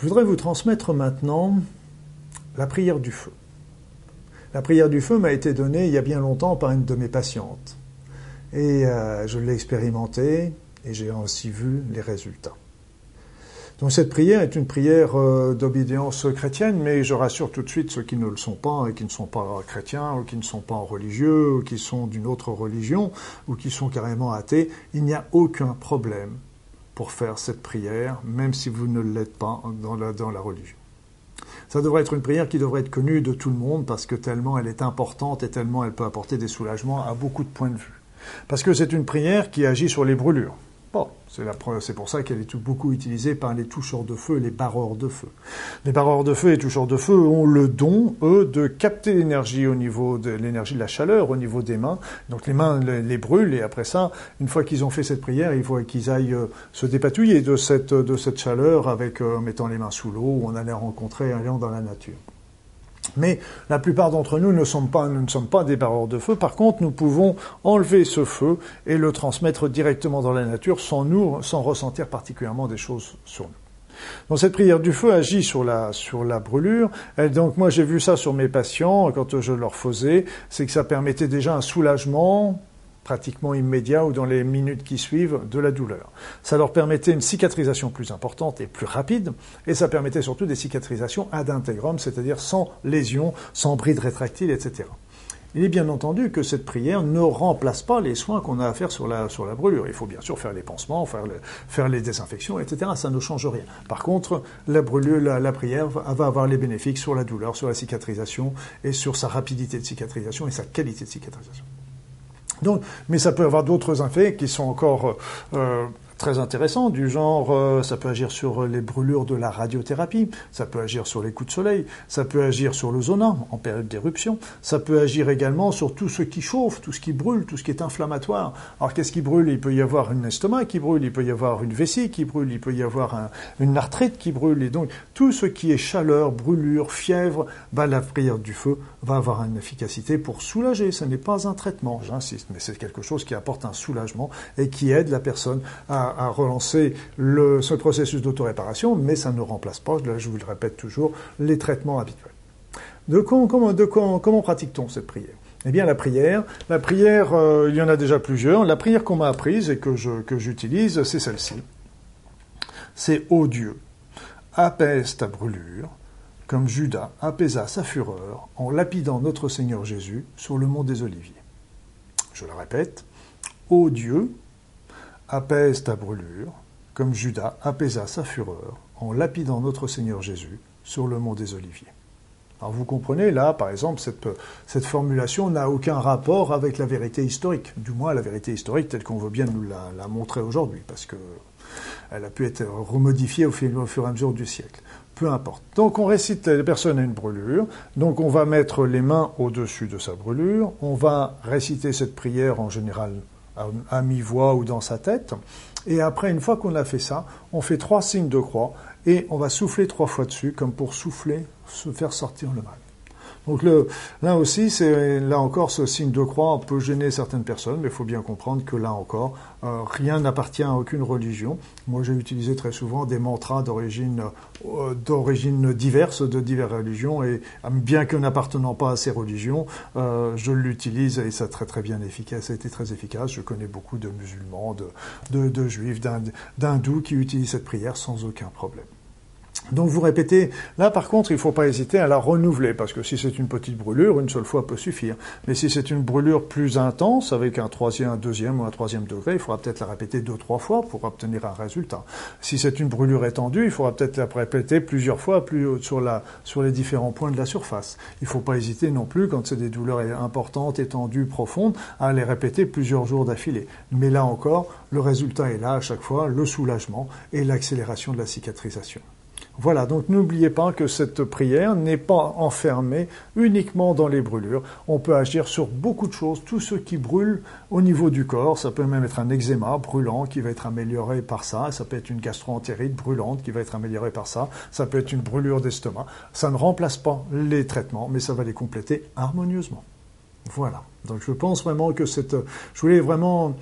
Je voudrais vous transmettre maintenant la prière du feu. La prière du feu m'a été donnée il y a bien longtemps par une de mes patientes. Et euh, je l'ai expérimentée et j'ai aussi vu les résultats. Donc cette prière est une prière euh, d'obédience chrétienne, mais je rassure tout de suite ceux qui ne le sont pas et qui ne sont pas chrétiens ou qui ne sont pas religieux ou qui sont d'une autre religion ou qui sont carrément athées, il n'y a aucun problème pour faire cette prière, même si vous ne l'êtes pas dans la, religion. Ça devrait être une prière qui devrait être connue de tout le monde parce que tellement elle est importante et tellement elle peut apporter des soulagements à beaucoup de points de vue. Parce que c'est une prière qui agit sur les brûlures. Bon, c'est pour ça qu'elle est beaucoup utilisée par les toucheurs de feu, les barreurs de feu. Les barreurs de feu et les toucheurs de feu ont le don, eux, de capter l'énergie au niveau de l'énergie de la chaleur au niveau des mains. Donc les mains les, brûlent et après ça, une fois qu'ils ont fait cette prière, il faut qu'ils aillent euh, se dépatouiller de cette, chaleur avec euh, mettant les mains sous l'eau ou en allant rencontrer un lion dans la nature. Mais la plupart d'entre nous ne sommes pas, nous ne sommes pas des barreurs de feu. Par contre, nous pouvons enlever ce feu et le transmettre directement dans la nature sans nous, sans ressentir particulièrement des choses sur nous. Donc cette prière du feu agit sur la, sur la brûlure. Et donc moi j'ai vu ça sur mes patients quand je leur faisais, c'est que ça permettait déjà un soulagement pratiquement immédiat ou dans les minutes qui suivent de la douleur. Ça leur permettait une cicatrisation plus importante et plus rapide, et ça permettait surtout des cicatrisations ad integrum, c'est-à-dire sans lésion, sans bride rétractile, etc. Il est bien entendu que cette prière ne remplace pas les soins qu'on a à faire sur la, sur la brûlure. Il faut bien sûr faire les pansements, faire, faire les désinfections, etc. Ça ne change rien. Par contre, la brûlure, la, la, prière va avoir les bénéfices sur la douleur, sur la cicatrisation et sur sa rapidité de cicatrisation et sa qualité de cicatrisation. Donc, mais ça peut avoir d'autres effets qui sont encore euh, très intéressant, du genre euh, ça peut agir sur les brûlures de la radiothérapie, ça peut agir sur les coups de soleil, ça peut agir sur le en période d'éruption, ça peut agir également sur tout ce qui chauffe, tout ce qui brûle, tout ce qui est inflammatoire. Alors qu'est-ce qui brûle? Il peut y avoir un estomac qui brûle, il peut y avoir une vessie qui brûle, il peut y avoir une arthrite qui brûle, et donc tout ce qui est chaleur, brûlure, fièvre, bah, la prière du feu va avoir une efficacité pour soulager. Ce n'est pas un traitement, j'insiste, mais c'est quelque chose qui apporte un soulagement et qui aide la personne à à, relancer le, ce processus d'autoréparation, mais ça ne remplace pas, là je vous le répète toujours, les traitements habituels. De, comment, de comment pratique-t-on cette prière? Eh bien, la prière, la prière, euh, il y en a déjà plusieurs. La prière qu'on m'a apprise et que, je, que j'utilise, c'est celle-ci. C'est Ô Dieu, apaise ta brûlure, comme Judas apaisa sa fureur en lapidant notre Seigneur Jésus sur le mont des Oliviers. Je le répète, Ô Dieu, apaise ta brûlure, comme Judas apaisa sa fureur en lapidant notre Seigneur Jésus sur le mont des Oliviers. Alors vous comprenez, là, par exemple, cette, formulation n'a aucun rapport avec la vérité historique, du moins la vérité historique telle qu'on veut bien nous la, montrer aujourd'hui, parce que elle a pu être remodifiée au, au fur et à mesure du siècle. Peu importe. Donc on récite, la personne a une brûlure, donc on va mettre les mains au-dessus de sa brûlure, on va réciter cette prière en général à, mi-voix ou dans sa tête. Et après, une fois qu'on a fait ça, on fait trois signes de croix et on va souffler trois fois dessus, comme pour souffler, se faire sortir le mal. Donc le, là aussi, là encore ce signe de croix peut gêner certaines personnes, mais il faut bien comprendre que là encore, euh, rien n'appartient à aucune religion. Moi, j'ai utilisé très souvent des mantras d'origine euh, d'origine diverse, de diverses religions, et bien que n'appartenant pas à ces religions, euh, je l'utilise et ça très très bien efficace. Ça a été très efficace. Je connais beaucoup de musulmans, de, de, de juifs, d'hindous qui utilisent cette prière sans aucun problème. Donc vous répétez, là par contre il ne faut pas hésiter à la renouveler, parce que si c'est une petite brûlure, une seule fois peut suffire. Mais si c'est une brûlure plus intense, avec un troisième, un deuxième ou un troisième degré, il faudra peut-être la répéter deux, trois fois pour obtenir un résultat. Si c'est une brûlure étendue, il faudra peut-être la répéter plusieurs fois plus sur, sur les différents points de la surface. Il ne faut pas hésiter non plus, quand c'est des douleurs importantes, étendues, profondes, à les répéter plusieurs jours d'affilée. Mais là encore, le résultat est là à chaque fois, le soulagement et l'accélération de la cicatrisation. Voilà, donc n'oubliez pas que cette prière n'est pas enfermée uniquement dans les brûlures. On peut agir sur beaucoup de choses, tout ce qui brûle au niveau du corps. Ça peut même être un eczéma brûlant qui va être amélioré par ça. Ça peut être une gastroentérite brûlante qui va être améliorée par ça. Ça peut être une brûlure d'estomac. Ça ne remplace pas les traitements, mais ça va les compléter harmonieusement. Voilà. Donc je pense vraiment que cette, je voulais vraiment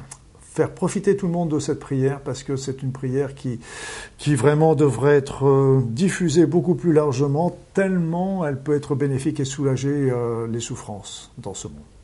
faire profiter tout le monde de cette prière parce que c'est une prière qui, qui vraiment devrait être euh, diffusée beaucoup plus largement, tellement elle peut être bénéfique et soulager euh, les souffrances dans ce monde.